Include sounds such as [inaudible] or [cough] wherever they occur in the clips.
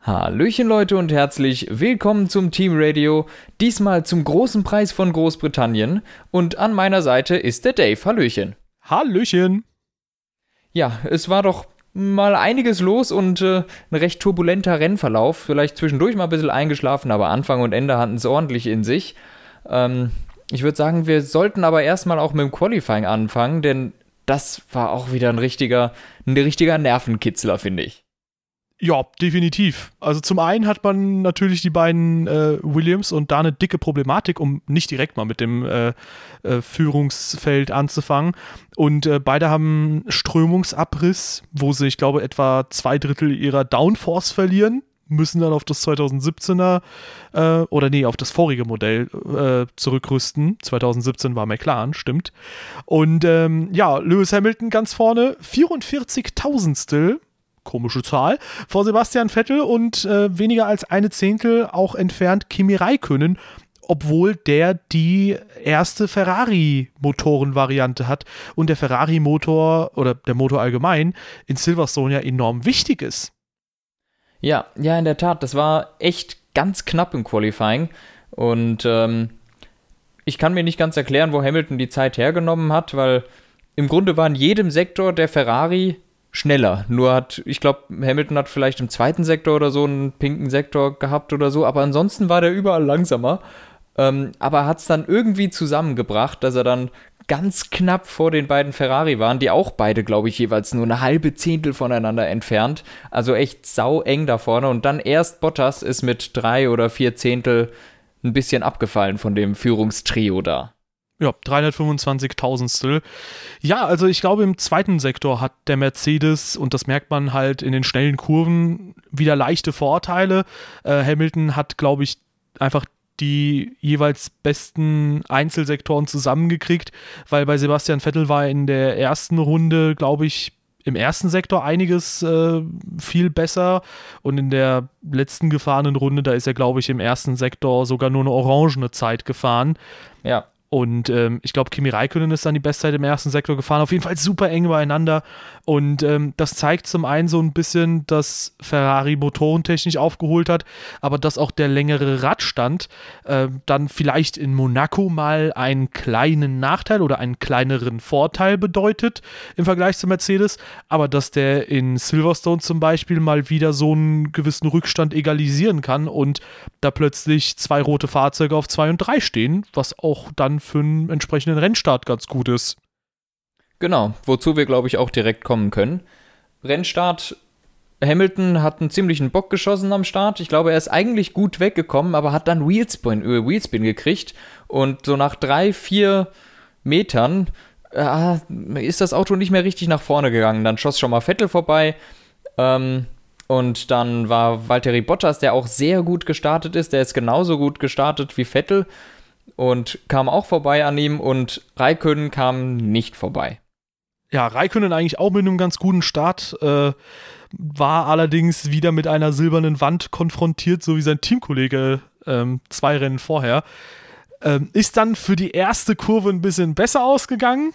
Hallöchen Leute und herzlich willkommen zum Team Radio, diesmal zum großen Preis von Großbritannien und an meiner Seite ist der Dave. Hallöchen. Hallöchen. Ja, es war doch mal einiges los und äh, ein recht turbulenter Rennverlauf, vielleicht zwischendurch mal ein bisschen eingeschlafen, aber Anfang und Ende hatten es ordentlich in sich. Ähm, ich würde sagen, wir sollten aber erstmal auch mit dem Qualifying anfangen, denn das war auch wieder ein richtiger, ein richtiger Nervenkitzler, finde ich. Ja, definitiv. Also zum einen hat man natürlich die beiden äh, Williams und da eine dicke Problematik, um nicht direkt mal mit dem äh, äh, Führungsfeld anzufangen. Und äh, beide haben Strömungsabriss, wo sie, ich glaube, etwa zwei Drittel ihrer Downforce verlieren, müssen dann auf das 2017er äh, oder nee, auf das vorige Modell äh, zurückrüsten. 2017 war McLaren, stimmt. Und ähm, ja, Lewis Hamilton ganz vorne, 44 Tausendstel komische Zahl, vor Sebastian Vettel und äh, weniger als eine Zehntel auch entfernt Kimi Räikkönen, obwohl der die erste Ferrari-Motorenvariante hat und der Ferrari-Motor oder der Motor allgemein in Silverstone ja enorm wichtig ist. Ja, ja, in der Tat, das war echt ganz knapp im Qualifying und ähm, ich kann mir nicht ganz erklären, wo Hamilton die Zeit hergenommen hat, weil im Grunde war in jedem Sektor der Ferrari schneller. Nur hat, ich glaube, Hamilton hat vielleicht im zweiten Sektor oder so einen pinken Sektor gehabt oder so, aber ansonsten war der überall langsamer. Ähm, aber hat es dann irgendwie zusammengebracht, dass er dann ganz knapp vor den beiden Ferrari waren, die auch beide, glaube ich, jeweils nur eine halbe Zehntel voneinander entfernt. Also echt sau eng da vorne. Und dann erst Bottas ist mit drei oder vier Zehntel ein bisschen abgefallen von dem Führungstrio da. Ja, 325.000stel. Ja, also ich glaube, im zweiten Sektor hat der Mercedes, und das merkt man halt in den schnellen Kurven, wieder leichte Vorteile. Äh, Hamilton hat, glaube ich, einfach die jeweils besten Einzelsektoren zusammengekriegt, weil bei Sebastian Vettel war in der ersten Runde, glaube ich, im ersten Sektor einiges äh, viel besser und in der letzten gefahrenen Runde, da ist er, glaube ich, im ersten Sektor sogar nur eine orangene Zeit gefahren. Ja. Und ähm, ich glaube, Kimi Räikkönen ist dann die Bestzeit im ersten Sektor gefahren. Auf jeden Fall super eng beieinander. Und ähm, das zeigt zum einen so ein bisschen, dass Ferrari motorentechnisch aufgeholt hat, aber dass auch der längere Radstand äh, dann vielleicht in Monaco mal einen kleinen Nachteil oder einen kleineren Vorteil bedeutet im Vergleich zu Mercedes. Aber dass der in Silverstone zum Beispiel mal wieder so einen gewissen Rückstand egalisieren kann und da plötzlich zwei rote Fahrzeuge auf zwei und drei stehen, was auch dann für einen entsprechenden Rennstart ganz gut ist. Genau, wozu wir, glaube ich, auch direkt kommen können. Rennstart, Hamilton hat einen ziemlichen Bock geschossen am Start. Ich glaube, er ist eigentlich gut weggekommen, aber hat dann Wheelspin, äh, Wheelspin gekriegt. Und so nach drei, vier Metern äh, ist das Auto nicht mehr richtig nach vorne gegangen. Dann schoss schon mal Vettel vorbei. Ähm, und dann war Valtteri Bottas, der auch sehr gut gestartet ist. Der ist genauso gut gestartet wie Vettel und kam auch vorbei an ihm und Raikönnen kam nicht vorbei. Ja, Raikönnen eigentlich auch mit einem ganz guten Start, äh, war allerdings wieder mit einer silbernen Wand konfrontiert, so wie sein Teamkollege ähm, zwei Rennen vorher. Ähm, ist dann für die erste Kurve ein bisschen besser ausgegangen.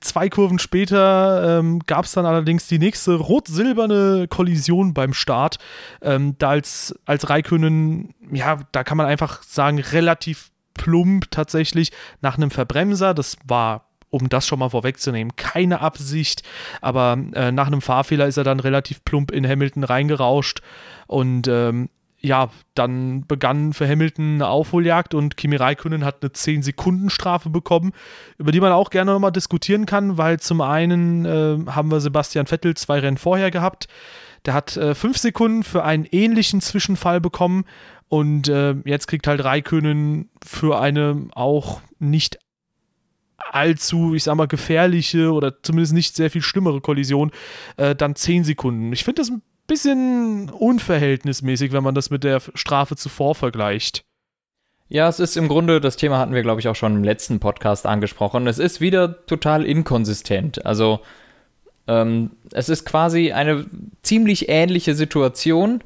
Zwei Kurven später ähm, gab es dann allerdings die nächste rot-silberne Kollision beim Start. Ähm, da als, als Raikönnen, ja, da kann man einfach sagen, relativ plump tatsächlich nach einem Verbremser. Das war um das schon mal vorwegzunehmen, keine Absicht, aber äh, nach einem Fahrfehler ist er dann relativ plump in Hamilton reingerauscht und ähm, ja, dann begann für Hamilton eine Aufholjagd und Kimi Räikkönen hat eine 10-Sekunden-Strafe bekommen, über die man auch gerne nochmal diskutieren kann, weil zum einen äh, haben wir Sebastian Vettel zwei Rennen vorher gehabt. Der hat äh, fünf Sekunden für einen ähnlichen Zwischenfall bekommen und äh, jetzt kriegt halt Raikönen für eine auch nicht allzu, ich sag mal, gefährliche oder zumindest nicht sehr viel schlimmere Kollision äh, dann 10 Sekunden. Ich finde das ein bisschen unverhältnismäßig, wenn man das mit der Strafe zuvor vergleicht. Ja, es ist im Grunde, das Thema hatten wir, glaube ich, auch schon im letzten Podcast angesprochen. Es ist wieder total inkonsistent. Also, ähm, es ist quasi eine ziemlich ähnliche Situation,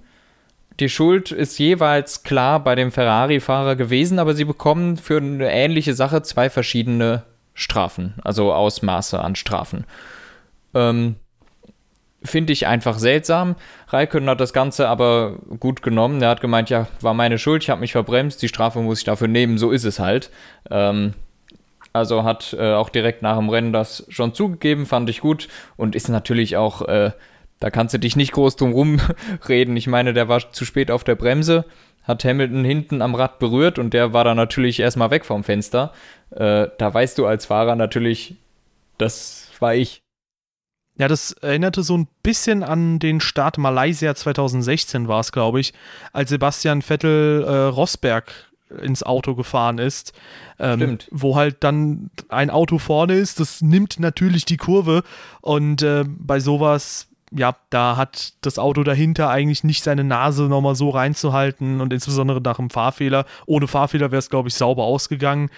die Schuld ist jeweils klar bei dem Ferrari-Fahrer gewesen, aber sie bekommen für eine ähnliche Sache zwei verschiedene Strafen, also Ausmaße an Strafen. Ähm, finde ich einfach seltsam. Raikkonen hat das Ganze aber gut genommen. Er hat gemeint, ja, war meine Schuld, ich habe mich verbremst, die Strafe muss ich dafür nehmen, so ist es halt. Ähm, also hat äh, auch direkt nach dem Rennen das schon zugegeben, fand ich gut und ist natürlich auch, äh, da kannst du dich nicht groß drum rumreden. Ich meine, der war zu spät auf der Bremse, hat Hamilton hinten am Rad berührt und der war dann natürlich erstmal weg vom Fenster. Äh, da weißt du als Fahrer natürlich, das war ich. Ja, das erinnerte so ein bisschen an den Start Malaysia 2016 war es, glaube ich, als Sebastian Vettel äh, Rosberg ins Auto gefahren ist. Ähm, Stimmt. Wo halt dann ein Auto vorne ist, das nimmt natürlich die Kurve und äh, bei sowas ja, da hat das Auto dahinter eigentlich nicht seine Nase nochmal so reinzuhalten und insbesondere nach einem Fahrfehler. Ohne Fahrfehler wäre es, glaube ich, sauber ausgegangen.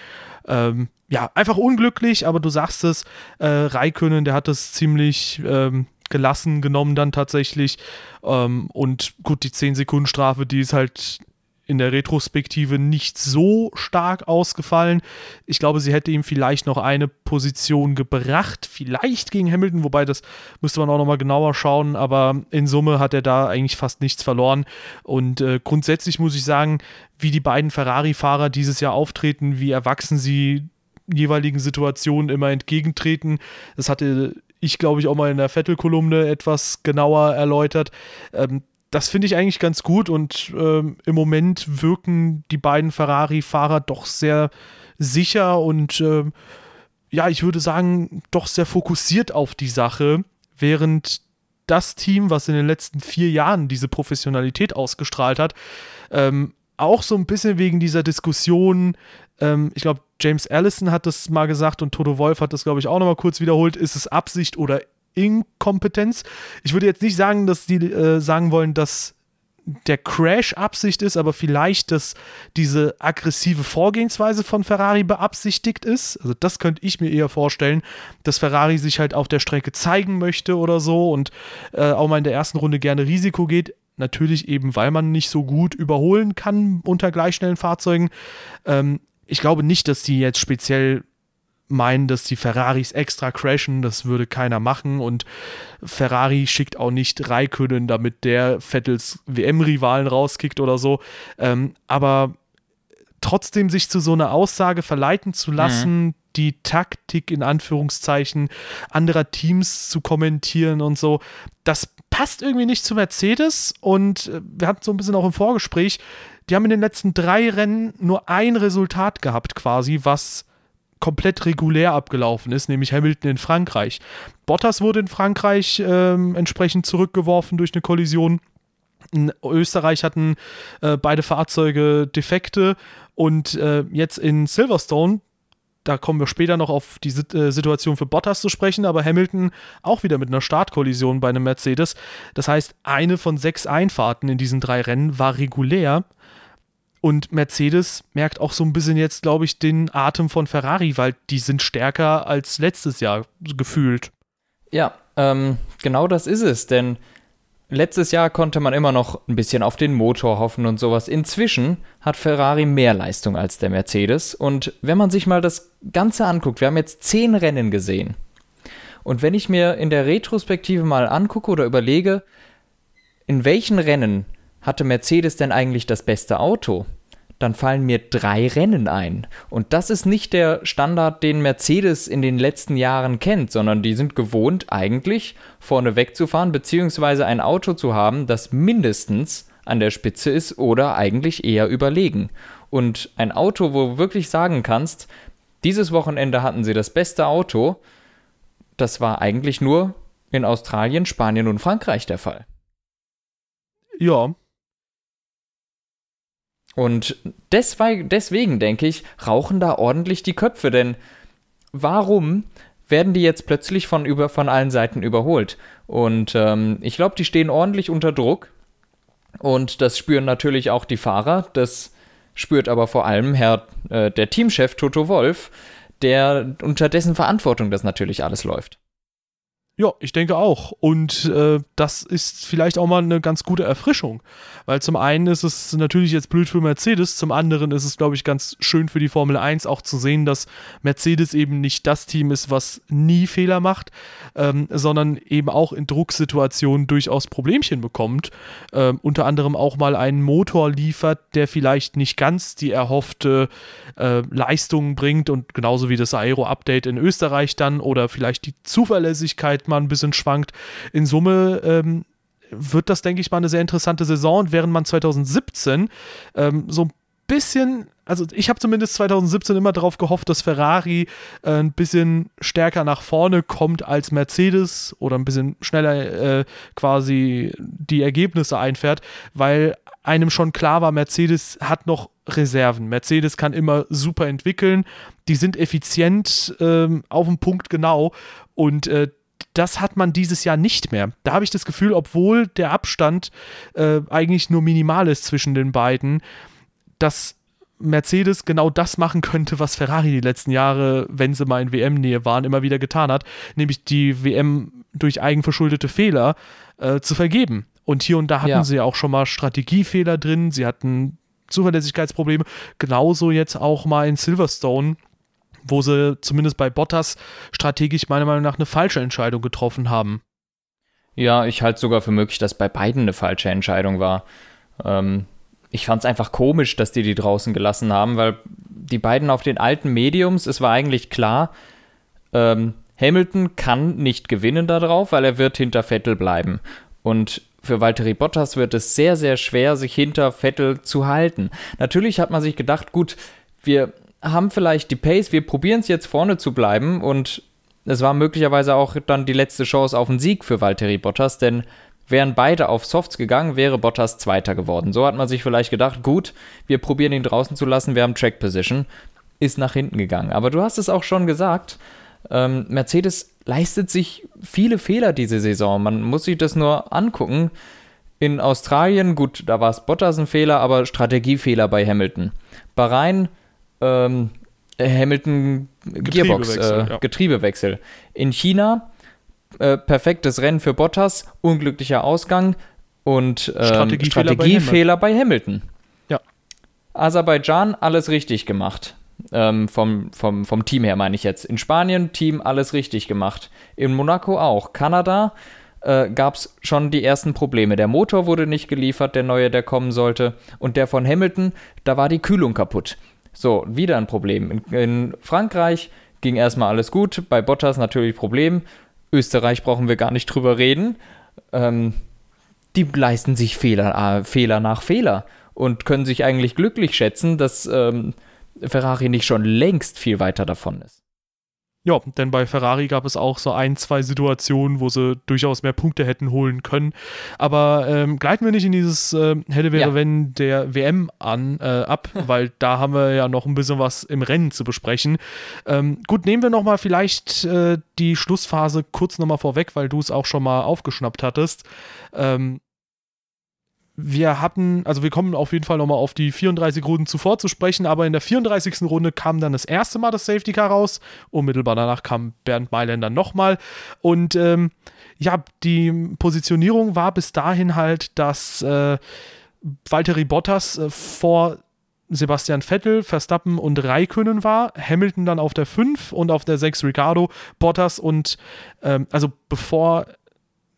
Ähm, ja, einfach unglücklich, aber du sagst es, äh, Raikönnen, der hat das ziemlich ähm, gelassen genommen dann tatsächlich. Ähm, und gut, die 10 Sekunden Strafe, die ist halt in der Retrospektive nicht so stark ausgefallen. Ich glaube, sie hätte ihm vielleicht noch eine Position gebracht, vielleicht gegen Hamilton, wobei das müsste man auch nochmal genauer schauen, aber in Summe hat er da eigentlich fast nichts verloren. Und äh, grundsätzlich muss ich sagen, wie die beiden Ferrari-Fahrer dieses Jahr auftreten, wie erwachsen sie jeweiligen Situationen immer entgegentreten. Das hatte ich, glaube ich, auch mal in der Vettel-Kolumne etwas genauer erläutert. Ähm, das finde ich eigentlich ganz gut und ähm, im Moment wirken die beiden Ferrari-Fahrer doch sehr sicher und ähm, ja, ich würde sagen, doch sehr fokussiert auf die Sache, während das Team, was in den letzten vier Jahren diese Professionalität ausgestrahlt hat, ähm, auch so ein bisschen wegen dieser Diskussion, ähm, ich glaube, James Allison hat das mal gesagt und Toto Wolf hat das, glaube ich, auch nochmal kurz wiederholt, ist es Absicht oder Inkompetenz. Ich würde jetzt nicht sagen, dass die äh, sagen wollen, dass der Crash Absicht ist, aber vielleicht, dass diese aggressive Vorgehensweise von Ferrari beabsichtigt ist. Also das könnte ich mir eher vorstellen, dass Ferrari sich halt auf der Strecke zeigen möchte oder so und äh, auch mal in der ersten Runde gerne Risiko geht. Natürlich eben, weil man nicht so gut überholen kann unter gleichschnellen Fahrzeugen. Ähm, ich glaube nicht, dass die jetzt speziell meinen, dass die Ferraris extra crashen, das würde keiner machen und Ferrari schickt auch nicht Raikönnen, damit der Vettels WM-Rivalen rauskickt oder so. Ähm, aber trotzdem sich zu so einer Aussage verleiten zu lassen, mhm. die Taktik in Anführungszeichen anderer Teams zu kommentieren und so, das passt irgendwie nicht zu Mercedes und äh, wir hatten so ein bisschen auch im Vorgespräch, die haben in den letzten drei Rennen nur ein Resultat gehabt quasi, was komplett regulär abgelaufen ist, nämlich Hamilton in Frankreich. Bottas wurde in Frankreich ähm, entsprechend zurückgeworfen durch eine Kollision. In Österreich hatten äh, beide Fahrzeuge Defekte und äh, jetzt in Silverstone, da kommen wir später noch auf die äh, Situation für Bottas zu sprechen, aber Hamilton auch wieder mit einer Startkollision bei einem Mercedes. Das heißt, eine von sechs Einfahrten in diesen drei Rennen war regulär und Mercedes merkt auch so ein bisschen jetzt, glaube ich, den Atem von Ferrari, weil die sind stärker als letztes Jahr gefühlt. Ja, ähm, genau das ist es, denn letztes Jahr konnte man immer noch ein bisschen auf den Motor hoffen und sowas. Inzwischen hat Ferrari mehr Leistung als der Mercedes. Und wenn man sich mal das Ganze anguckt, wir haben jetzt zehn Rennen gesehen. Und wenn ich mir in der Retrospektive mal angucke oder überlege, in welchen Rennen hatte Mercedes denn eigentlich das beste Auto? Dann fallen mir drei Rennen ein. Und das ist nicht der Standard, den Mercedes in den letzten Jahren kennt, sondern die sind gewohnt, eigentlich vorne wegzufahren, beziehungsweise ein Auto zu haben, das mindestens an der Spitze ist oder eigentlich eher überlegen. Und ein Auto, wo du wirklich sagen kannst, dieses Wochenende hatten sie das beste Auto, das war eigentlich nur in Australien, Spanien und Frankreich der Fall. Ja, und deswegen, denke ich, rauchen da ordentlich die Köpfe, denn warum werden die jetzt plötzlich von, über, von allen Seiten überholt? Und ähm, ich glaube, die stehen ordentlich unter Druck. Und das spüren natürlich auch die Fahrer. Das spürt aber vor allem Herr, äh, der Teamchef Toto Wolf, der unter dessen Verantwortung das natürlich alles läuft. Ja, ich denke auch. Und äh, das ist vielleicht auch mal eine ganz gute Erfrischung. Weil zum einen ist es natürlich jetzt blöd für Mercedes, zum anderen ist es, glaube ich, ganz schön für die Formel 1 auch zu sehen, dass Mercedes eben nicht das Team ist, was nie Fehler macht, ähm, sondern eben auch in Drucksituationen durchaus Problemchen bekommt. Ähm, unter anderem auch mal einen Motor liefert, der vielleicht nicht ganz die erhoffte äh, Leistung bringt und genauso wie das Aero-Update in Österreich dann oder vielleicht die Zuverlässigkeit mal ein bisschen schwankt. In Summe ähm, wird das, denke ich mal, eine sehr interessante Saison, während man 2017 ähm, so ein bisschen, also ich habe zumindest 2017 immer darauf gehofft, dass Ferrari äh, ein bisschen stärker nach vorne kommt als Mercedes oder ein bisschen schneller äh, quasi die Ergebnisse einfährt, weil einem schon klar war, Mercedes hat noch Reserven. Mercedes kann immer super entwickeln, die sind effizient ähm, auf den Punkt genau und äh, das hat man dieses Jahr nicht mehr. Da habe ich das Gefühl, obwohl der Abstand äh, eigentlich nur minimal ist zwischen den beiden, dass Mercedes genau das machen könnte, was Ferrari die letzten Jahre, wenn sie mal in WM-Nähe waren, immer wieder getan hat, nämlich die WM durch eigenverschuldete Fehler äh, zu vergeben. Und hier und da hatten ja. sie ja auch schon mal Strategiefehler drin, sie hatten Zuverlässigkeitsprobleme, genauso jetzt auch mal in Silverstone wo sie zumindest bei Bottas strategisch meiner Meinung nach eine falsche Entscheidung getroffen haben. Ja, ich halte sogar für möglich, dass bei beiden eine falsche Entscheidung war. Ähm, ich fand es einfach komisch, dass die die draußen gelassen haben, weil die beiden auf den alten Mediums, es war eigentlich klar, ähm, Hamilton kann nicht gewinnen darauf, weil er wird hinter Vettel bleiben. Und für Valtteri Bottas wird es sehr, sehr schwer, sich hinter Vettel zu halten. Natürlich hat man sich gedacht, gut, wir haben vielleicht die Pace, wir probieren es jetzt vorne zu bleiben und es war möglicherweise auch dann die letzte Chance auf einen Sieg für Valtteri Bottas, denn wären beide auf Softs gegangen, wäre Bottas Zweiter geworden. So hat man sich vielleicht gedacht, gut, wir probieren ihn draußen zu lassen, wir haben Track Position, ist nach hinten gegangen. Aber du hast es auch schon gesagt, ähm, Mercedes leistet sich viele Fehler diese Saison. Man muss sich das nur angucken. In Australien, gut, da war es Bottas ein Fehler, aber Strategiefehler bei Hamilton. Bahrain, ähm, Hamilton Gearbox, Getriebewechsel, äh, ja. Getriebewechsel. In China äh, perfektes Rennen für Bottas, unglücklicher Ausgang und ähm, Strategiefehler, Strategiefehler bei, Hamilton. bei, Hamilton. Ja. Aserbaidschan alles richtig gemacht. Ähm, vom, vom, vom Team her meine ich jetzt. In Spanien Team alles richtig gemacht. In Monaco auch. Kanada äh, gab es schon die ersten Probleme. Der Motor wurde nicht geliefert, der neue, der kommen sollte. Und der von Hamilton, da war die Kühlung kaputt. So, wieder ein Problem. In, in Frankreich ging erstmal alles gut, bei Bottas natürlich Problem. Österreich brauchen wir gar nicht drüber reden. Ähm, die leisten sich Fehler, äh, Fehler nach Fehler und können sich eigentlich glücklich schätzen, dass ähm, Ferrari nicht schon längst viel weiter davon ist. Ja, denn bei Ferrari gab es auch so ein, zwei Situationen, wo sie durchaus mehr Punkte hätten holen können. Aber ähm, gleiten wir nicht in dieses äh, hätte wäre ja. wenn der WM an äh, ab, [laughs] weil da haben wir ja noch ein bisschen was im Rennen zu besprechen. Ähm, gut, nehmen wir nochmal vielleicht äh, die Schlussphase kurz nochmal vorweg, weil du es auch schon mal aufgeschnappt hattest. Ähm, wir hatten, also wir kommen auf jeden Fall nochmal auf die 34 Runden zuvor zu sprechen, aber in der 34. Runde kam dann das erste Mal das Safety Car raus. Unmittelbar danach kam Bernd Mailänder nochmal. Und ähm, ja, die Positionierung war bis dahin halt, dass äh, Valtteri Bottas äh, vor Sebastian Vettel, Verstappen und Raikönnen war, Hamilton dann auf der 5 und auf der 6 Ricardo, Bottas und ähm, also bevor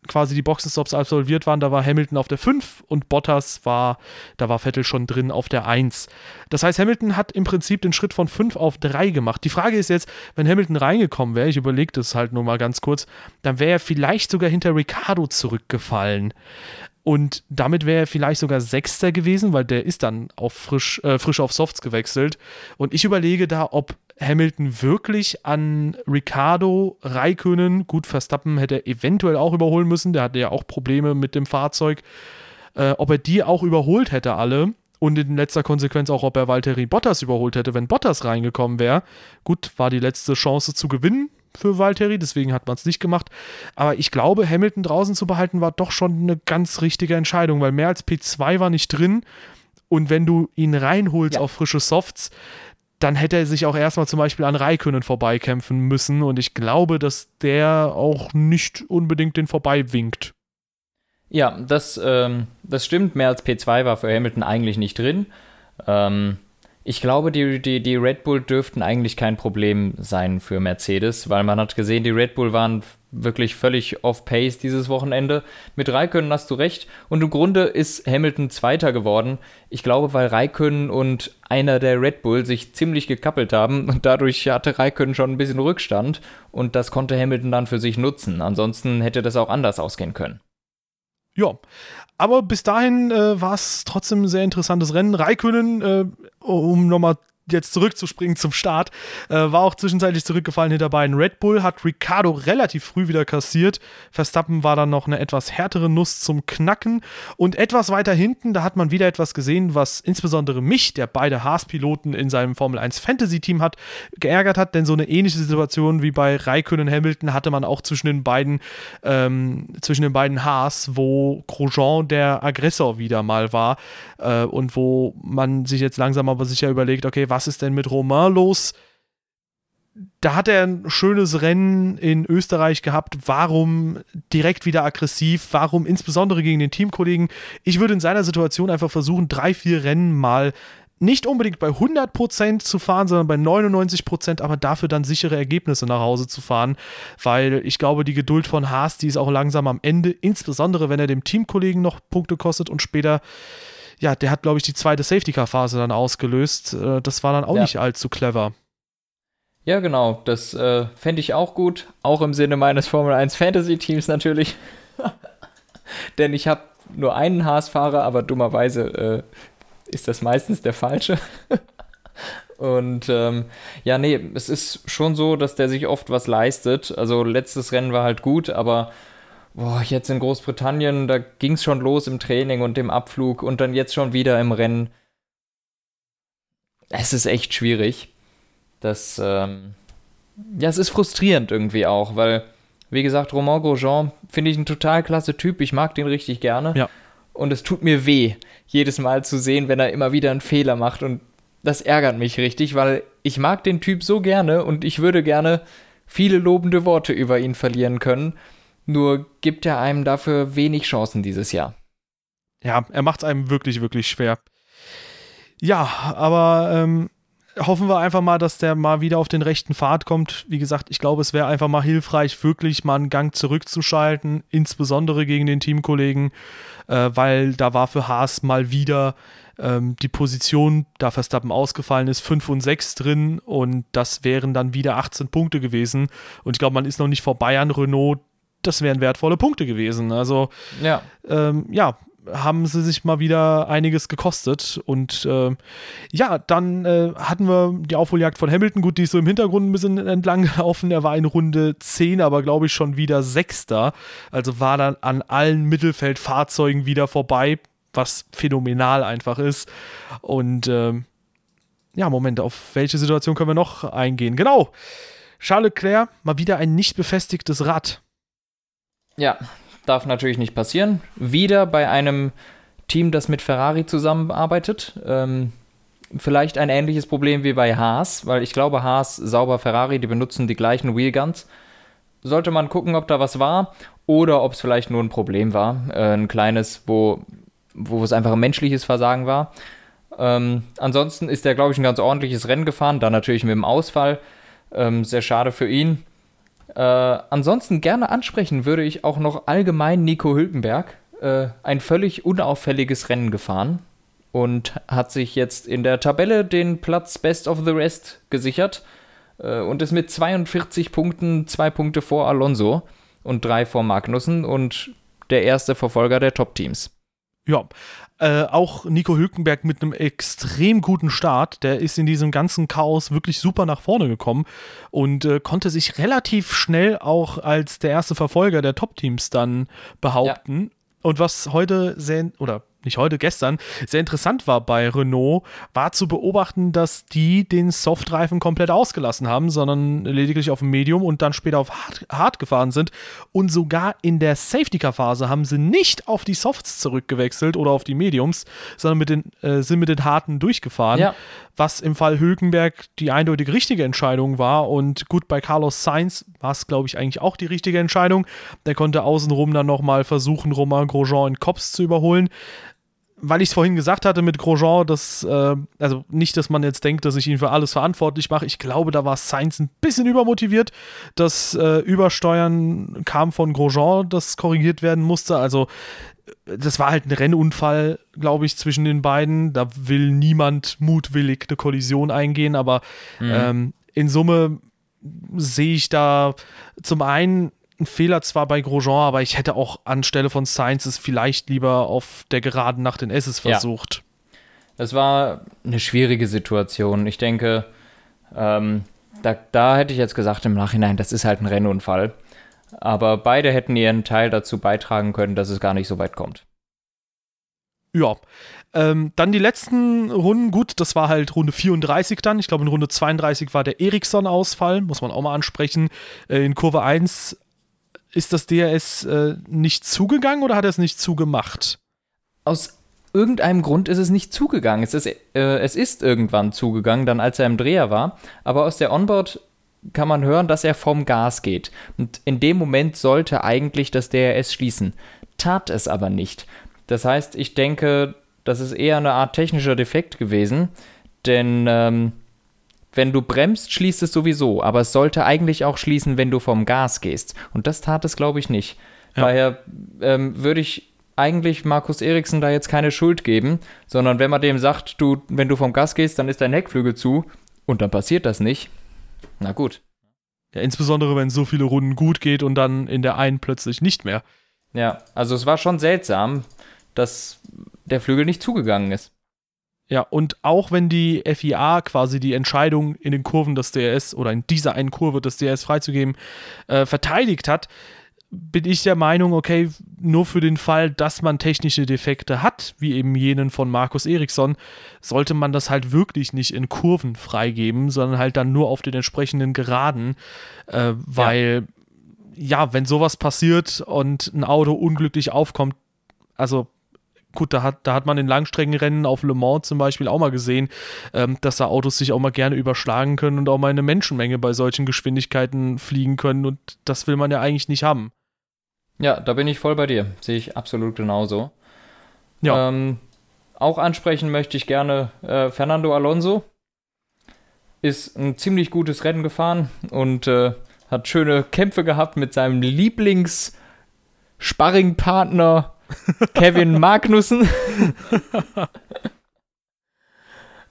quasi die Boxenstops absolviert waren, da war Hamilton auf der 5 und Bottas war, da war Vettel schon drin auf der 1. Das heißt, Hamilton hat im Prinzip den Schritt von 5 auf 3 gemacht. Die Frage ist jetzt, wenn Hamilton reingekommen wäre, ich überlege das halt nur mal ganz kurz, dann wäre er vielleicht sogar hinter Ricardo zurückgefallen. Und damit wäre er vielleicht sogar Sechster gewesen, weil der ist dann auf frisch, äh, frisch auf Softs gewechselt. Und ich überlege da, ob Hamilton wirklich an Ricardo Raikönnen, gut, Verstappen hätte er eventuell auch überholen müssen, der hatte ja auch Probleme mit dem Fahrzeug, äh, ob er die auch überholt hätte alle und in letzter Konsequenz auch, ob er Valtteri Bottas überholt hätte, wenn Bottas reingekommen wäre. Gut, war die letzte Chance zu gewinnen für Valtteri, deswegen hat man es nicht gemacht. Aber ich glaube, Hamilton draußen zu behalten war doch schon eine ganz richtige Entscheidung, weil mehr als P2 war nicht drin. Und wenn du ihn reinholst ja. auf frische Softs, dann hätte er sich auch erstmal zum Beispiel an Raikönnen vorbeikämpfen müssen und ich glaube, dass der auch nicht unbedingt den vorbei winkt. Ja, das, ähm, das stimmt. Mehr als P2 war für Hamilton eigentlich nicht drin. Ähm, ich glaube, die, die, die Red Bull dürften eigentlich kein Problem sein für Mercedes, weil man hat gesehen, die Red Bull waren wirklich völlig off-pace dieses Wochenende. Mit Raikkonen hast du recht. Und im Grunde ist Hamilton Zweiter geworden. Ich glaube, weil Raikkonen und einer der Red Bull sich ziemlich gekappelt haben und dadurch hatte Raikkonen schon ein bisschen Rückstand und das konnte Hamilton dann für sich nutzen. Ansonsten hätte das auch anders ausgehen können. Ja, aber bis dahin äh, war es trotzdem ein sehr interessantes Rennen. Raikönnen, äh, um nochmal jetzt zurückzuspringen zum Start, äh, war auch zwischenzeitlich zurückgefallen hinter beiden Red Bull, hat Ricardo relativ früh wieder kassiert. Verstappen war dann noch eine etwas härtere Nuss zum Knacken. Und etwas weiter hinten, da hat man wieder etwas gesehen, was insbesondere mich, der beide Haas-Piloten in seinem Formel 1 Fantasy-Team hat, geärgert hat, denn so eine ähnliche Situation wie bei Raikkonen Hamilton hatte man auch zwischen den beiden, ähm, zwischen den beiden Haas, wo Grosjean der Aggressor wieder mal war äh, und wo man sich jetzt langsam aber sicher überlegt, okay, was was ist denn mit Romain los? Da hat er ein schönes Rennen in Österreich gehabt. Warum direkt wieder aggressiv? Warum insbesondere gegen den Teamkollegen? Ich würde in seiner Situation einfach versuchen, drei, vier Rennen mal nicht unbedingt bei 100% zu fahren, sondern bei 99%, aber dafür dann sichere Ergebnisse nach Hause zu fahren, weil ich glaube, die Geduld von Haas, die ist auch langsam am Ende, insbesondere wenn er dem Teamkollegen noch Punkte kostet und später ja, der hat, glaube ich, die zweite Safety-Car-Phase dann ausgelöst. Äh, das war dann auch ja. nicht allzu clever. Ja, genau. Das äh, fände ich auch gut. Auch im Sinne meines Formel 1 Fantasy-Teams natürlich. [laughs] Denn ich habe nur einen Haas-Fahrer, aber dummerweise äh, ist das meistens der falsche. [laughs] Und ähm, ja, nee, es ist schon so, dass der sich oft was leistet. Also letztes Rennen war halt gut, aber boah, jetzt in Großbritannien, da ging es schon los im Training und dem Abflug und dann jetzt schon wieder im Rennen. Es ist echt schwierig. Das, ähm, ja, es ist frustrierend irgendwie auch, weil, wie gesagt, Romain Grosjean finde ich ein total klasse Typ. Ich mag den richtig gerne. Ja. Und es tut mir weh, jedes Mal zu sehen, wenn er immer wieder einen Fehler macht. Und das ärgert mich richtig, weil ich mag den Typ so gerne und ich würde gerne viele lobende Worte über ihn verlieren können. Nur gibt er einem dafür wenig Chancen dieses Jahr. Ja, er macht es einem wirklich, wirklich schwer. Ja, aber ähm, hoffen wir einfach mal, dass der mal wieder auf den rechten Pfad kommt. Wie gesagt, ich glaube, es wäre einfach mal hilfreich, wirklich mal einen Gang zurückzuschalten, insbesondere gegen den Teamkollegen, äh, weil da war für Haas mal wieder ähm, die Position, da Verstappen ausgefallen ist, 5 und 6 drin und das wären dann wieder 18 Punkte gewesen. Und ich glaube, man ist noch nicht vorbei an Renault das wären wertvolle Punkte gewesen. Also, ja, ähm, ja haben sie sich mal wieder einiges gekostet. Und äh, ja, dann äh, hatten wir die Aufholjagd von Hamilton. Gut, die ist so im Hintergrund ein bisschen entlang gelaufen. Er war in Runde 10, aber glaube ich schon wieder Sechster. Also war dann an allen Mittelfeldfahrzeugen wieder vorbei, was phänomenal einfach ist. Und äh, ja, Moment, auf welche Situation können wir noch eingehen? Genau. Charles Leclerc, mal wieder ein nicht befestigtes Rad. Ja, darf natürlich nicht passieren. Wieder bei einem Team, das mit Ferrari zusammenarbeitet. Ähm, vielleicht ein ähnliches Problem wie bei Haas, weil ich glaube, Haas, Sauber, Ferrari, die benutzen die gleichen Wheelguns. Sollte man gucken, ob da was war oder ob es vielleicht nur ein Problem war. Äh, ein kleines, wo, wo es einfach ein menschliches Versagen war. Ähm, ansonsten ist er, glaube ich, ein ganz ordentliches Rennen gefahren, dann natürlich mit dem Ausfall. Ähm, sehr schade für ihn. Äh, ansonsten gerne ansprechen würde ich auch noch allgemein Nico Hülkenberg. Äh, ein völlig unauffälliges Rennen gefahren und hat sich jetzt in der Tabelle den Platz Best of the Rest gesichert äh, und ist mit 42 Punkten zwei Punkte vor Alonso und drei vor Magnussen und der erste Verfolger der Top-Teams. Ja, äh, auch Nico Hülkenberg mit einem extrem guten Start. Der ist in diesem ganzen Chaos wirklich super nach vorne gekommen und äh, konnte sich relativ schnell auch als der erste Verfolger der Top-Teams dann behaupten. Ja. Und was heute sehr, oder nicht heute, gestern, sehr interessant war bei Renault, war zu beobachten, dass die den Softreifen komplett ausgelassen haben, sondern lediglich auf Medium und dann später auf Hard, Hard gefahren sind. Und sogar in der Safety-Car-Phase haben sie nicht auf die Softs zurückgewechselt oder auf die Mediums, sondern mit den, äh, sind mit den Harten durchgefahren. Ja. Was im Fall Hülkenberg die eindeutig richtige Entscheidung war. Und gut, bei Carlos Sainz war es, glaube ich, eigentlich auch die richtige Entscheidung. Der konnte außenrum dann nochmal versuchen, Romain Grosjean in Kops zu überholen weil ich es vorhin gesagt hatte mit Grosjean, dass, äh, also nicht, dass man jetzt denkt, dass ich ihn für alles verantwortlich mache. Ich glaube, da war Sainz ein bisschen übermotiviert. Das äh, Übersteuern kam von Grosjean, das korrigiert werden musste. Also, das war halt ein Rennunfall, glaube ich, zwischen den beiden. Da will niemand mutwillig eine Kollision eingehen, aber mhm. ähm, in Summe sehe ich da zum einen ein Fehler zwar bei Grosjean, aber ich hätte auch anstelle von Sainz es vielleicht lieber auf der Geraden nach den S's versucht. Ja. Das war eine schwierige Situation. Ich denke, ähm, da, da hätte ich jetzt gesagt im Nachhinein, das ist halt ein Rennunfall. Aber beide hätten ihren Teil dazu beitragen können, dass es gar nicht so weit kommt. Ja. Ähm, dann die letzten Runden, gut, das war halt Runde 34 dann. Ich glaube, in Runde 32 war der Ericsson-Ausfall, muss man auch mal ansprechen. Äh, in Kurve 1 ist das DRS äh, nicht zugegangen oder hat er es nicht zugemacht? Aus irgendeinem Grund ist es nicht zugegangen. Es ist, äh, es ist irgendwann zugegangen, dann als er im Dreher war. Aber aus der Onboard kann man hören, dass er vom Gas geht. Und in dem Moment sollte eigentlich das DRS schließen. Tat es aber nicht. Das heißt, ich denke, das ist eher eine Art technischer Defekt gewesen. Denn ähm, wenn du bremst, schließt es sowieso, aber es sollte eigentlich auch schließen, wenn du vom Gas gehst. Und das tat es, glaube ich, nicht. Ja. Daher ähm, würde ich eigentlich Markus Eriksen da jetzt keine Schuld geben, sondern wenn man dem sagt, du, wenn du vom Gas gehst, dann ist dein Heckflügel zu und dann passiert das nicht. Na gut. Ja, insbesondere wenn so viele Runden gut geht und dann in der einen plötzlich nicht mehr. Ja, also es war schon seltsam, dass der Flügel nicht zugegangen ist. Ja, und auch wenn die FIA quasi die Entscheidung in den Kurven des DRS oder in dieser einen Kurve des DRS freizugeben äh, verteidigt hat, bin ich der Meinung, okay, nur für den Fall, dass man technische Defekte hat, wie eben jenen von Markus Eriksson, sollte man das halt wirklich nicht in Kurven freigeben, sondern halt dann nur auf den entsprechenden Geraden, äh, weil ja. ja, wenn sowas passiert und ein Auto unglücklich aufkommt, also gut, da hat, da hat man in Langstreckenrennen auf Le Mans zum Beispiel auch mal gesehen, ähm, dass da Autos sich auch mal gerne überschlagen können und auch mal eine Menschenmenge bei solchen Geschwindigkeiten fliegen können und das will man ja eigentlich nicht haben. Ja, da bin ich voll bei dir. Sehe ich absolut genauso. Ja. Ähm, auch ansprechen möchte ich gerne äh, Fernando Alonso. Ist ein ziemlich gutes Rennen gefahren und äh, hat schöne Kämpfe gehabt mit seinem Lieblings-Sparringpartner Kevin Magnussen.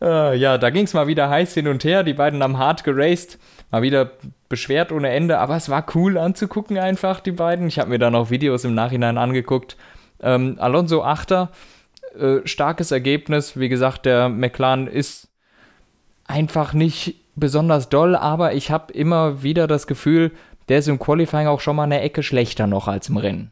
äh, [laughs] ja, da ging es mal wieder heiß hin und her. Die beiden haben hart geraced. Mal wieder beschwert ohne Ende. Aber es war cool anzugucken, einfach, die beiden. Ich habe mir dann auch Videos im Nachhinein angeguckt. Ähm, Alonso Achter. Äh, starkes Ergebnis. Wie gesagt, der McLaren ist einfach nicht besonders doll, aber ich habe immer wieder das Gefühl, der ist im Qualifying auch schon mal eine Ecke schlechter noch als im Rennen.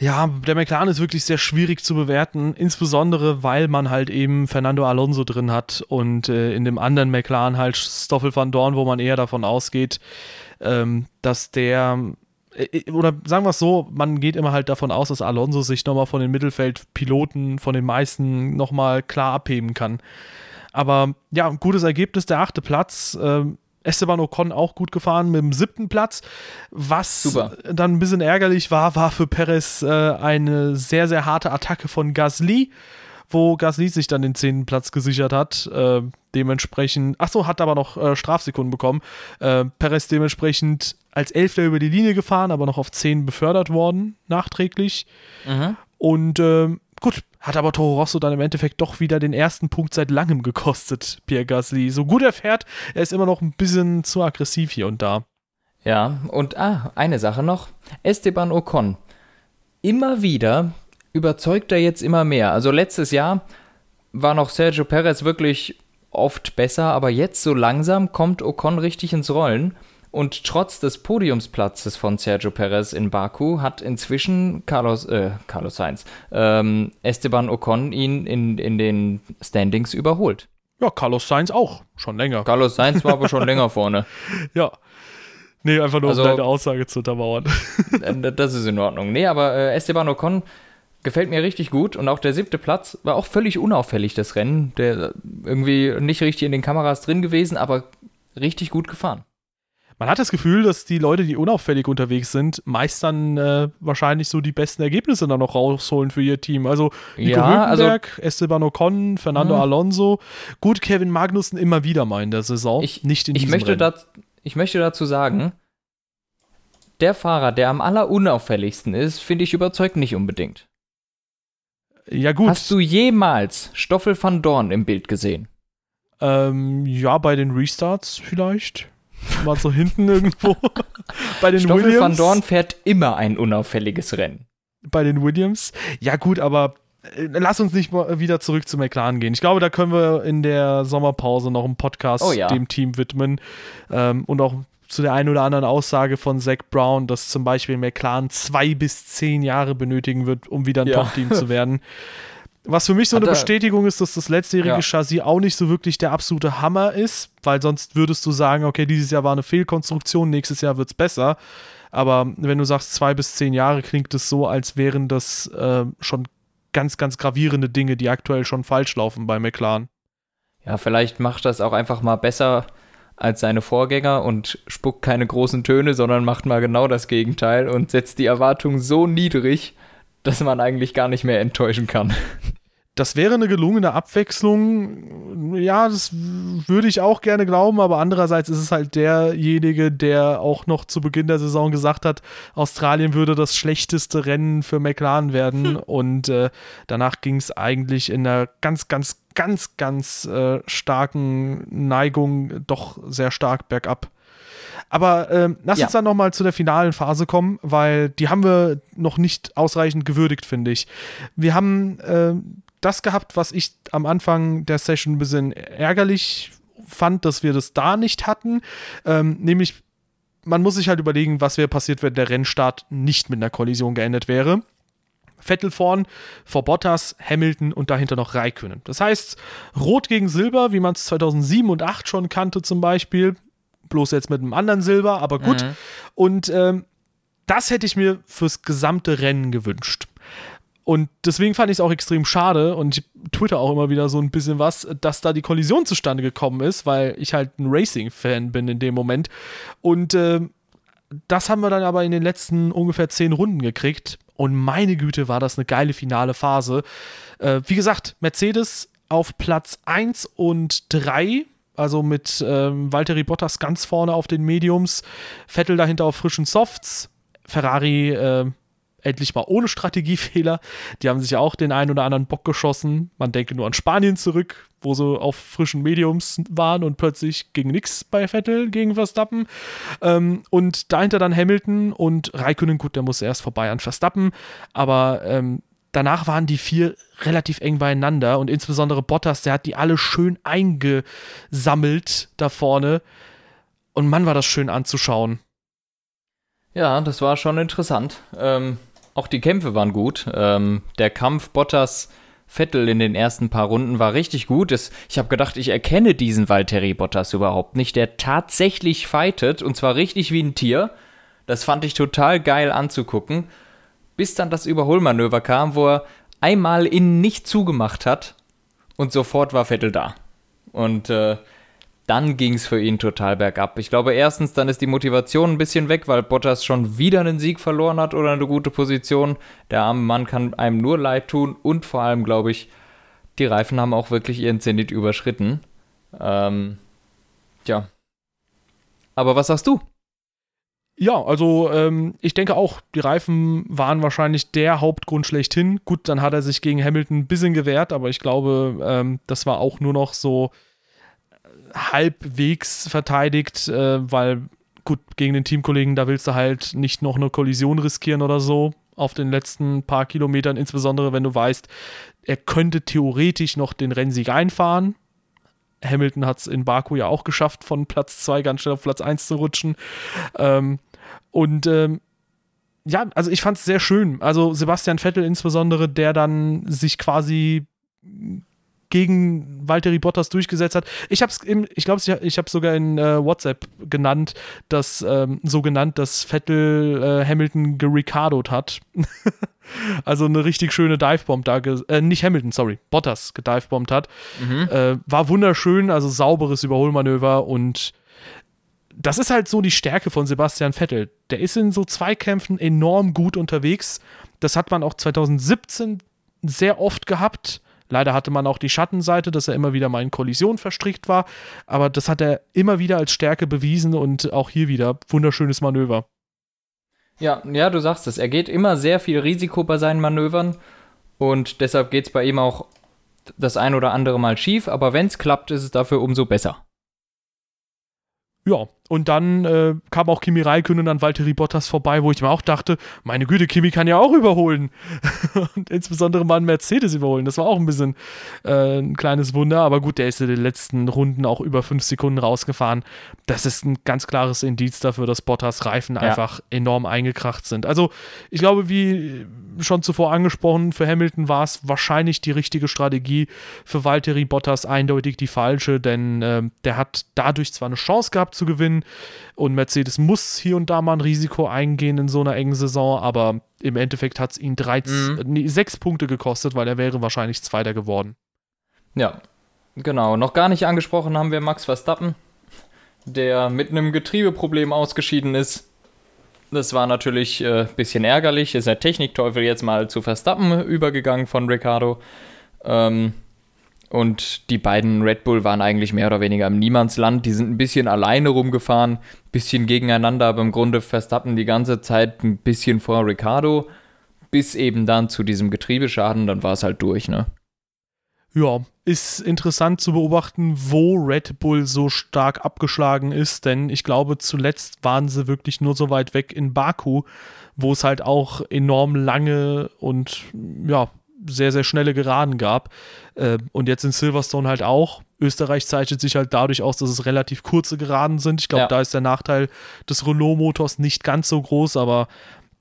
Ja, der McLaren ist wirklich sehr schwierig zu bewerten, insbesondere weil man halt eben Fernando Alonso drin hat und äh, in dem anderen McLaren halt Stoffel van Dorn, wo man eher davon ausgeht, ähm, dass der äh, äh, oder sagen wir es so, man geht immer halt davon aus, dass Alonso sich nochmal von den Mittelfeldpiloten, von den meisten nochmal klar abheben kann. Aber ja, gutes Ergebnis, der achte Platz. Ähm, Esteban Ocon auch gut gefahren mit dem siebten Platz. Was Super. dann ein bisschen ärgerlich war, war für Perez äh, eine sehr, sehr harte Attacke von Gasly, wo Gasly sich dann den zehnten Platz gesichert hat. Äh, dementsprechend, achso, hat aber noch äh, Strafsekunden bekommen. Äh, Perez dementsprechend als Elfter über die Linie gefahren, aber noch auf zehn befördert worden, nachträglich. Mhm. Und ähm, gut, hat aber Toro Rosso dann im Endeffekt doch wieder den ersten Punkt seit langem gekostet, Pierre Gasly. So gut er fährt, er ist immer noch ein bisschen zu aggressiv hier und da. Ja, und ah, eine Sache noch. Esteban Ocon. Immer wieder überzeugt er jetzt immer mehr. Also letztes Jahr war noch Sergio Perez wirklich oft besser, aber jetzt so langsam kommt Ocon richtig ins Rollen. Und trotz des Podiumsplatzes von Sergio Perez in Baku hat inzwischen Carlos, äh, Carlos Sainz, ähm, Esteban Ocon ihn in, in den Standings überholt. Ja, Carlos Sainz auch, schon länger. Carlos Sainz war aber schon [laughs] länger vorne. Ja. Nee, einfach nur, also, um deine Aussage zu untermauern. [laughs] Äh, das ist in Ordnung. Nee, aber äh, Esteban Ocon gefällt mir richtig gut und auch der siebte Platz war auch völlig unauffällig, das Rennen. Der irgendwie nicht richtig in den Kameras drin gewesen, aber richtig gut gefahren. Man hat das Gefühl, dass die Leute, die unauffällig unterwegs sind, meist dann äh, wahrscheinlich so die besten Ergebnisse dann noch rausholen für ihr Team. Also Nico ja, Hülkenberg, also, Esteban Ocon, Fernando mh. Alonso, gut Kevin Magnussen immer wieder mal in der Saison, ich, nicht in ich möchte, dat, ich möchte dazu sagen, der Fahrer, der am allerunauffälligsten ist, finde ich überzeugt nicht unbedingt. Ja, gut. Hast du jemals Stoffel van Dorn im Bild gesehen? Ähm, ja, bei den Restarts vielleicht. Mal so hinten irgendwo. [laughs] bei den Stoffel Williams. van Dorn fährt immer ein unauffälliges Rennen. Bei den Williams. Ja, gut, aber äh, lass uns nicht mal wieder zurück zu McLaren gehen. Ich glaube, da können wir in der Sommerpause noch einen Podcast oh, ja. dem Team widmen ähm, und auch zu der einen oder anderen Aussage von Zach Brown, dass zum Beispiel McLaren zwei bis zehn Jahre benötigen wird, um wieder ein ja. Top-Team zu werden. [laughs] Was für mich so Hat eine Bestätigung ist, dass das letztjährige ja. Chassis auch nicht so wirklich der absolute Hammer ist, weil sonst würdest du sagen, okay, dieses Jahr war eine Fehlkonstruktion, nächstes Jahr wird es besser. Aber wenn du sagst, zwei bis zehn Jahre, klingt es so, als wären das äh, schon ganz, ganz gravierende Dinge, die aktuell schon falsch laufen bei McLaren. Ja, vielleicht macht das auch einfach mal besser als seine Vorgänger und spuckt keine großen Töne, sondern macht mal genau das Gegenteil und setzt die Erwartungen so niedrig, dass man eigentlich gar nicht mehr enttäuschen kann. Das wäre eine gelungene Abwechslung. Ja, das würde ich auch gerne glauben, aber andererseits ist es halt derjenige, der auch noch zu Beginn der Saison gesagt hat, Australien würde das schlechteste Rennen für McLaren werden. Hm. Und äh, danach ging es eigentlich in einer ganz, ganz, ganz, ganz äh, starken Neigung doch sehr stark bergab. Aber äh, lass ja. uns dann nochmal zu der finalen Phase kommen, weil die haben wir noch nicht ausreichend gewürdigt, finde ich. Wir haben äh, das gehabt, was ich am Anfang der Session ein bisschen ärgerlich fand, dass wir das da nicht hatten. Ähm, nämlich, man muss sich halt überlegen, was wäre passiert, wenn der Rennstart nicht mit einer Kollision geendet wäre. Vettel vorn, vor Bottas, Hamilton und dahinter noch Raikönnen. Das heißt, Rot gegen Silber, wie man es 2007 und 2008 schon kannte zum Beispiel, bloß jetzt mit einem anderen Silber, aber gut. Mhm. Und ähm, das hätte ich mir fürs gesamte Rennen gewünscht. Und deswegen fand ich es auch extrem schade und ich twitter auch immer wieder so ein bisschen was, dass da die Kollision zustande gekommen ist, weil ich halt ein Racing-Fan bin in dem Moment. Und äh, das haben wir dann aber in den letzten ungefähr zehn Runden gekriegt. Und meine Güte, war das eine geile finale Phase. Äh, wie gesagt, Mercedes auf Platz 1 und 3 also mit ähm, Valtteri Bottas ganz vorne auf den Mediums, Vettel dahinter auf frischen Softs, Ferrari äh, endlich mal ohne Strategiefehler. Die haben sich ja auch den einen oder anderen Bock geschossen. Man denke nur an Spanien zurück, wo sie auf frischen Mediums waren und plötzlich ging nichts bei Vettel gegen Verstappen. Ähm, und dahinter dann Hamilton und Raikkonen, gut, der muss erst vorbei an Verstappen, aber ähm, danach waren die vier relativ eng beieinander und insbesondere Bottas, der hat die alle schön eingesammelt da vorne. Und Mann, war das schön anzuschauen. Ja, das war schon interessant. Ähm, auch die Kämpfe waren gut. Ähm, der Kampf Bottas Vettel in den ersten paar Runden war richtig gut. Es, ich habe gedacht, ich erkenne diesen Valtteri Bottas überhaupt nicht, der tatsächlich fightet und zwar richtig wie ein Tier. Das fand ich total geil anzugucken. Bis dann das Überholmanöver kam, wo er einmal innen nicht zugemacht hat und sofort war Vettel da. Und äh, dann ging es für ihn total bergab. Ich glaube, erstens, dann ist die Motivation ein bisschen weg, weil Bottas schon wieder einen Sieg verloren hat oder eine gute Position. Der arme Mann kann einem nur leid tun und vor allem, glaube ich, die Reifen haben auch wirklich ihren Zenit überschritten. Ähm, tja. Aber was sagst du? Ja, also ähm, ich denke auch, die Reifen waren wahrscheinlich der Hauptgrund schlechthin. Gut, dann hat er sich gegen Hamilton ein bisschen gewehrt, aber ich glaube, ähm, das war auch nur noch so halbwegs verteidigt, äh, weil gut, gegen den Teamkollegen, da willst du halt nicht noch eine Kollision riskieren oder so auf den letzten paar Kilometern, insbesondere wenn du weißt, er könnte theoretisch noch den Rennsieg einfahren. Hamilton hat es in Baku ja auch geschafft, von Platz 2 ganz schnell auf Platz 1 zu rutschen. Ähm, und ähm, ja, also ich fand es sehr schön. Also Sebastian Vettel insbesondere, der dann sich quasi gegen Valtteri Bottas durchgesetzt hat. Ich habe es, ich glaube, ich habe sogar in äh, WhatsApp genannt, dass ähm, so genannt, dass Vettel äh, Hamilton gericardoed hat. [laughs] also eine richtig schöne Divebomb da, äh, nicht Hamilton, sorry, Bottas gedivebombt hat. Mhm. Äh, war wunderschön, also sauberes Überholmanöver und das ist halt so die Stärke von Sebastian Vettel. Der ist in so Zweikämpfen enorm gut unterwegs. Das hat man auch 2017 sehr oft gehabt. Leider hatte man auch die Schattenseite, dass er immer wieder mal in Kollision verstrickt war. Aber das hat er immer wieder als Stärke bewiesen und auch hier wieder wunderschönes Manöver. Ja, ja, du sagst es. Er geht immer sehr viel Risiko bei seinen Manövern und deshalb geht es bei ihm auch das ein oder andere Mal schief. Aber wenn es klappt, ist es dafür umso besser. Ja, und dann äh, kam auch Kimi Räikkönen an Valtteri Bottas vorbei, wo ich mir auch dachte, meine Güte, Kimi kann ja auch überholen. [laughs] und insbesondere mal einen Mercedes überholen. Das war auch ein bisschen äh, ein kleines Wunder. Aber gut, der ist in den letzten Runden auch über fünf Sekunden rausgefahren. Das ist ein ganz klares Indiz dafür, dass Bottas Reifen ja. einfach enorm eingekracht sind. Also ich glaube, wie schon zuvor angesprochen, für Hamilton war es wahrscheinlich die richtige Strategie. Für Valtteri Bottas eindeutig die falsche, denn äh, der hat dadurch zwar eine Chance gehabt zu gewinnen, und Mercedes muss hier und da mal ein Risiko eingehen in so einer engen Saison, aber im Endeffekt hat es ihn 13, mhm. nee, sechs Punkte gekostet, weil er wäre wahrscheinlich Zweiter geworden. Ja, genau. Noch gar nicht angesprochen haben wir Max Verstappen, der mit einem Getriebeproblem ausgeschieden ist. Das war natürlich ein äh, bisschen ärgerlich. Ist der Technikteufel jetzt mal zu Verstappen übergegangen von Ricardo. Ähm, und die beiden Red Bull waren eigentlich mehr oder weniger im Niemandsland. Die sind ein bisschen alleine rumgefahren, ein bisschen gegeneinander, aber im Grunde Verstappen die ganze Zeit ein bisschen vor Ricardo, bis eben dann zu diesem Getriebeschaden, dann war es halt durch, ne? Ja, ist interessant zu beobachten, wo Red Bull so stark abgeschlagen ist, denn ich glaube, zuletzt waren sie wirklich nur so weit weg in Baku, wo es halt auch enorm lange und ja, sehr, sehr schnelle Geraden gab. Äh, und jetzt in Silverstone halt auch. Österreich zeichnet sich halt dadurch aus, dass es relativ kurze Geraden sind. Ich glaube, ja. da ist der Nachteil des Renault-Motors nicht ganz so groß, aber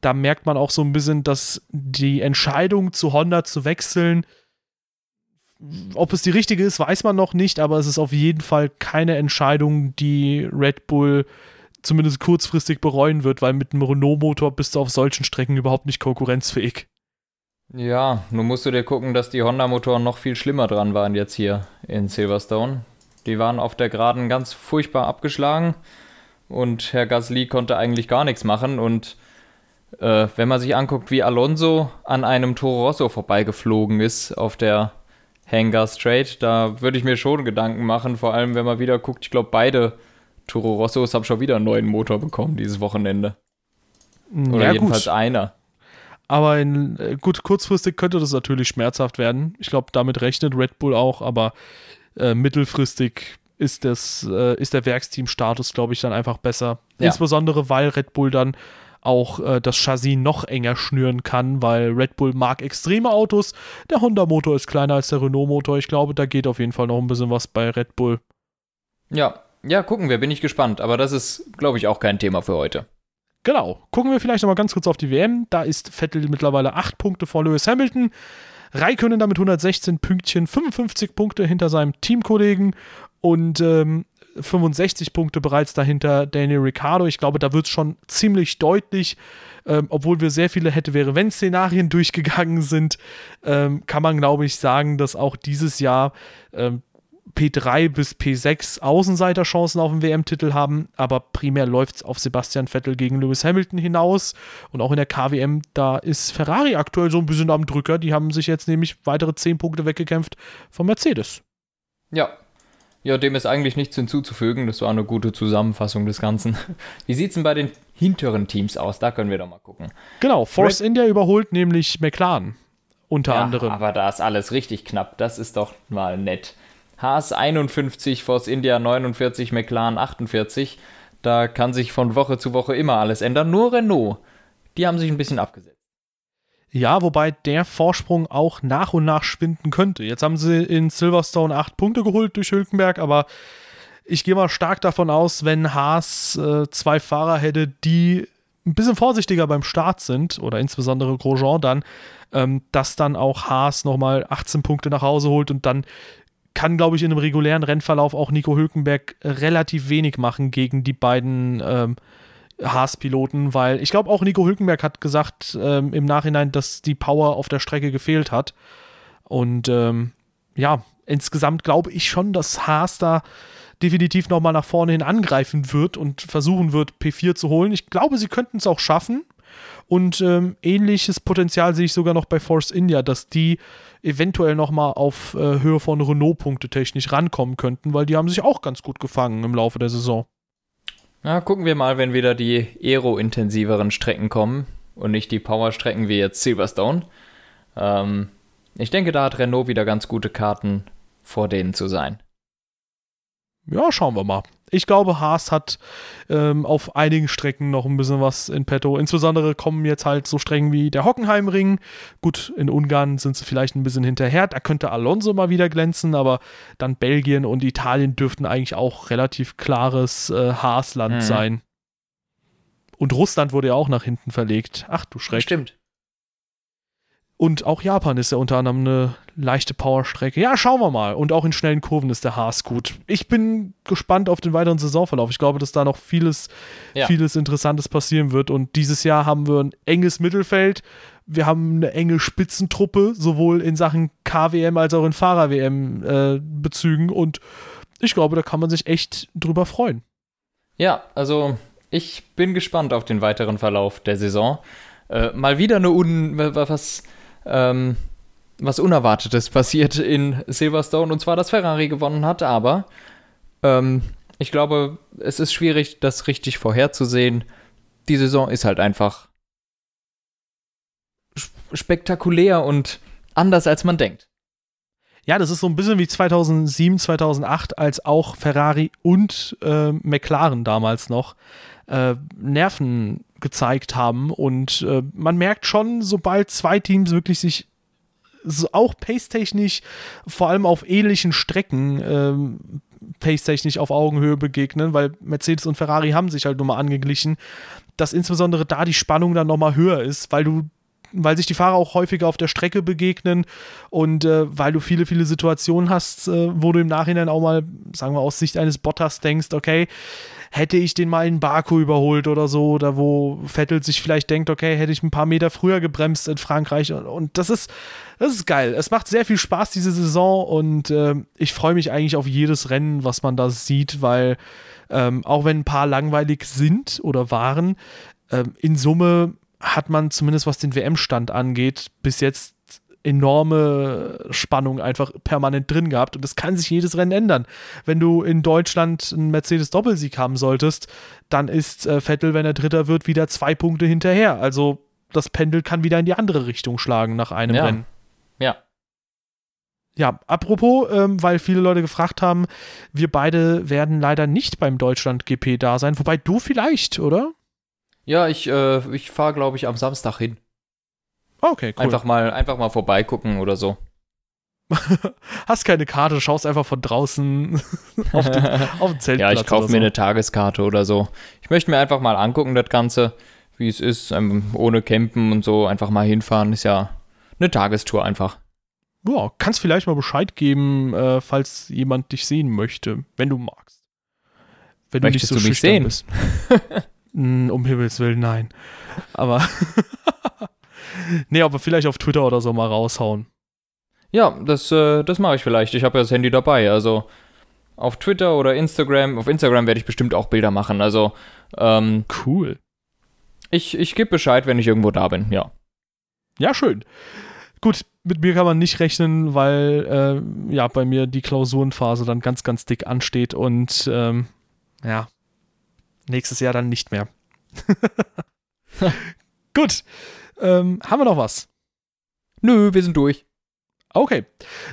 da merkt man auch so ein bisschen, dass die Entscheidung zu Honda zu wechseln, ob es die richtige ist, weiß man noch nicht, aber es ist auf jeden Fall keine Entscheidung, die Red Bull zumindest kurzfristig bereuen wird, weil mit einem Renault-Motor bist du auf solchen Strecken überhaupt nicht konkurrenzfähig. Ja, nun musst du dir gucken, dass die Honda-Motoren noch viel schlimmer dran waren jetzt hier in Silverstone. Die waren auf der Geraden ganz furchtbar abgeschlagen und Herr Gasly konnte eigentlich gar nichts machen. Und äh, wenn man sich anguckt, wie Alonso an einem Toro Rosso vorbeigeflogen ist auf der Hangar Straight, da würde ich mir schon Gedanken machen. Vor allem, wenn man wieder guckt, ich glaube, beide Toro Rossos haben schon wieder einen neuen Motor bekommen dieses Wochenende. Oder ja, jedenfalls gut. einer. Aber in, äh, gut, kurzfristig könnte das natürlich schmerzhaft werden. Ich glaube, damit rechnet Red Bull auch, aber äh, mittelfristig ist, das, äh, ist der Werksteam-Status, glaube ich, dann einfach besser. Ja. Insbesondere, weil Red Bull dann auch äh, das Chassis noch enger schnüren kann, weil Red Bull mag extreme Autos. Der Honda-Motor ist kleiner als der Renault-Motor. Ich glaube, da geht auf jeden Fall noch ein bisschen was bei Red Bull. Ja, ja, gucken wir, bin ich gespannt. Aber das ist, glaube ich, auch kein Thema für heute. Genau. Gucken wir vielleicht nochmal ganz kurz auf die WM. Da ist Vettel mittlerweile 8 Punkte vor Lewis Hamilton. Raikönnen damit 116 Pünktchen, 55 Punkte hinter seinem Teamkollegen und ähm, 65 Punkte bereits dahinter Daniel Ricciardo. Ich glaube, da wird es schon ziemlich deutlich, ähm, obwohl wir sehr viele hätte wäre wenn Szenarien [laughs] durchgegangen sind, ähm, kann man glaube ich sagen, dass auch dieses Jahr ähm, P3 bis P6 Außenseiterchancen auf den WM-Titel haben, aber primär läuft es auf Sebastian Vettel gegen Lewis Hamilton hinaus. Und auch in der KWM, da ist Ferrari aktuell so ein bisschen am Drücker. Die haben sich jetzt nämlich weitere 10 Punkte weggekämpft von Mercedes. Ja. Ja, dem ist eigentlich nichts hinzuzufügen. Das war eine gute Zusammenfassung des Ganzen. [laughs] Wie sieht es denn bei den hinteren Teams aus? Da können wir doch mal gucken. Genau, Force Red India überholt nämlich McLaren. Unter ja, anderem. Aber da ist alles richtig knapp. Das ist doch mal nett. Haas 51, Force India 49, McLaren 48. Da kann sich von Woche zu Woche immer alles ändern. Nur Renault, die haben sich ein bisschen abgesetzt. Ja, wobei der Vorsprung auch nach und nach schwinden könnte. Jetzt haben sie in Silverstone acht Punkte geholt durch Hülkenberg, aber ich gehe mal stark davon aus, wenn Haas äh, zwei Fahrer hätte, die ein bisschen vorsichtiger beim Start sind, oder insbesondere Grosjean dann, ähm, dass dann auch Haas nochmal 18 Punkte nach Hause holt und dann kann, glaube ich, in einem regulären Rennverlauf auch Nico Hülkenberg relativ wenig machen gegen die beiden ähm, Haas-Piloten, weil ich glaube auch Nico Hülkenberg hat gesagt ähm, im Nachhinein, dass die Power auf der Strecke gefehlt hat. Und ähm, ja, insgesamt glaube ich schon, dass Haas da definitiv nochmal nach vorne hin angreifen wird und versuchen wird, P4 zu holen. Ich glaube, sie könnten es auch schaffen. Und ähm, ähnliches Potenzial sehe ich sogar noch bei Force India, dass die eventuell nochmal auf äh, Höhe von Renault-Punkte technisch rankommen könnten, weil die haben sich auch ganz gut gefangen im Laufe der Saison. Na, gucken wir mal, wenn wieder die aero-intensiveren Strecken kommen und nicht die Power-Strecken wie jetzt Silverstone. Ähm, ich denke, da hat Renault wieder ganz gute Karten, vor denen zu sein ja, schauen wir mal. Ich glaube, Haas hat ähm, auf einigen Strecken noch ein bisschen was in petto. Insbesondere kommen jetzt halt so Strecken wie der Hockenheimring. Gut, in Ungarn sind sie vielleicht ein bisschen hinterher. Da könnte Alonso mal wieder glänzen, aber dann Belgien und Italien dürften eigentlich auch relativ klares äh, Haasland mhm. sein. Und Russland wurde ja auch nach hinten verlegt. Ach du Schreck. Stimmt. Und auch Japan ist ja unter anderem eine leichte Powerstrecke. Ja, schauen wir mal. Und auch in schnellen Kurven ist der Haas gut. Ich bin gespannt auf den weiteren Saisonverlauf. Ich glaube, dass da noch vieles, ja. vieles Interessantes passieren wird. Und dieses Jahr haben wir ein enges Mittelfeld. Wir haben eine enge Spitzentruppe, sowohl in Sachen KWM als auch in Fahrer-WM-Bezügen. Äh, und ich glaube, da kann man sich echt drüber freuen. Ja, also ich bin gespannt auf den weiteren Verlauf der Saison. Äh, mal wieder eine Un was ähm, was Unerwartetes passiert in Silverstone und zwar, dass Ferrari gewonnen hat, aber ähm, ich glaube, es ist schwierig, das richtig vorherzusehen. Die Saison ist halt einfach spektakulär und anders, als man denkt. Ja, das ist so ein bisschen wie 2007, 2008, als auch Ferrari und äh, McLaren damals noch äh, Nerven gezeigt haben. Und äh, man merkt schon, sobald zwei Teams wirklich sich so auch pace-technisch, vor allem auf ähnlichen Strecken, ähm, pace-technisch auf Augenhöhe begegnen, weil Mercedes und Ferrari haben sich halt nur mal angeglichen, dass insbesondere da die Spannung dann nochmal höher ist, weil du weil sich die Fahrer auch häufiger auf der Strecke begegnen und äh, weil du viele, viele Situationen hast, äh, wo du im Nachhinein auch mal, sagen wir aus Sicht eines Bottas denkst, okay, hätte ich den mal in Baku überholt oder so, oder wo Vettel sich vielleicht denkt, okay, hätte ich ein paar Meter früher gebremst in Frankreich und, und das ist, das ist geil. Es macht sehr viel Spaß diese Saison und äh, ich freue mich eigentlich auf jedes Rennen, was man da sieht, weil ähm, auch wenn ein paar langweilig sind oder waren, ähm, in Summe hat man zumindest was den WM-Stand angeht, bis jetzt enorme Spannung einfach permanent drin gehabt und das kann sich jedes Rennen ändern. Wenn du in Deutschland einen Mercedes-Doppelsieg haben solltest, dann ist äh, Vettel, wenn er Dritter wird, wieder zwei Punkte hinterher. Also das Pendel kann wieder in die andere Richtung schlagen nach einem ja. Rennen. Ja. Ja, apropos, ähm, weil viele Leute gefragt haben, wir beide werden leider nicht beim Deutschland-GP da sein, wobei du vielleicht, oder? Ja, ich, äh, ich fahre, glaube ich, am Samstag hin. Okay, cool. Einfach mal, einfach mal vorbeigucken oder so. [laughs] Hast keine Karte, schaust einfach von draußen [laughs] auf, den, [laughs] auf den Zeltplatz. Ja, ich kaufe mir so. eine Tageskarte oder so. Ich möchte mir einfach mal angucken, das Ganze, wie es ist, ähm, ohne Campen und so, einfach mal hinfahren. Ist ja eine Tagestour einfach. Ja, kannst vielleicht mal Bescheid geben, äh, falls jemand dich sehen möchte, wenn du magst. Wenn Möchtest du, nicht so du mich sehen? Bist. um Himmels Willen, nein. Aber [laughs] nee, aber vielleicht auf Twitter oder so mal raushauen. Ja, das, äh, das mache ich vielleicht. Ich habe ja das Handy dabei. Also auf Twitter oder Instagram. Auf Instagram werde ich bestimmt auch Bilder machen. Also ähm, cool. Ich, ich gebe Bescheid, wenn ich irgendwo da bin, ja. Ja, schön. Gut, mit mir kann man nicht rechnen, weil äh, ja bei mir die Klausurenphase dann ganz, ganz dick ansteht und ähm, ja, nächstes Jahr dann nicht mehr. [laughs] [laughs] Gut. Ähm, haben wir noch was? Nö, wir sind durch. Okay,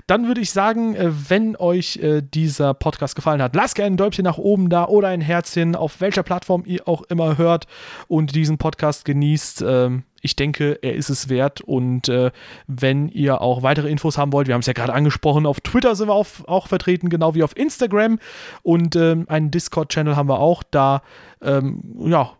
dann würde ich sagen, äh, wenn euch äh, dieser Podcast gefallen hat, lasst gerne ein Däumchen nach oben da oder ein Herzchen, auf welcher Plattform ihr auch immer hört und diesen Podcast genießt. Ähm, ich denke, er ist es wert. Und äh, wenn ihr auch weitere Infos haben wollt, wir haben es ja gerade angesprochen, auf Twitter sind wir auch vertreten, genau wie auf Instagram. Und ähm, einen Discord-Channel haben wir auch. Da ähm, ja,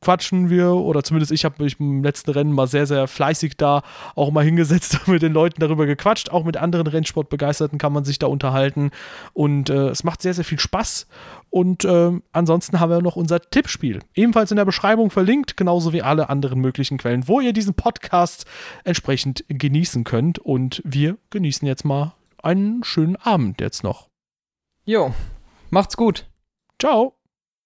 quatschen wir oder zumindest ich habe mich im letzten Rennen mal sehr, sehr fleißig da auch mal hingesetzt [laughs] und mit den Leuten darüber gequatscht. Auch mit anderen Rennsportbegeisterten kann man sich da unterhalten und äh, es macht sehr, sehr viel Spaß. Und äh, ansonsten haben wir noch unser Tippspiel. Ebenfalls in der Beschreibung verlinkt, genauso wie alle anderen möglichen Quellen, wo ihr diesen Podcast entsprechend genießen könnt. Und wir genießen jetzt mal einen schönen Abend jetzt noch. Jo, macht's gut. Ciao.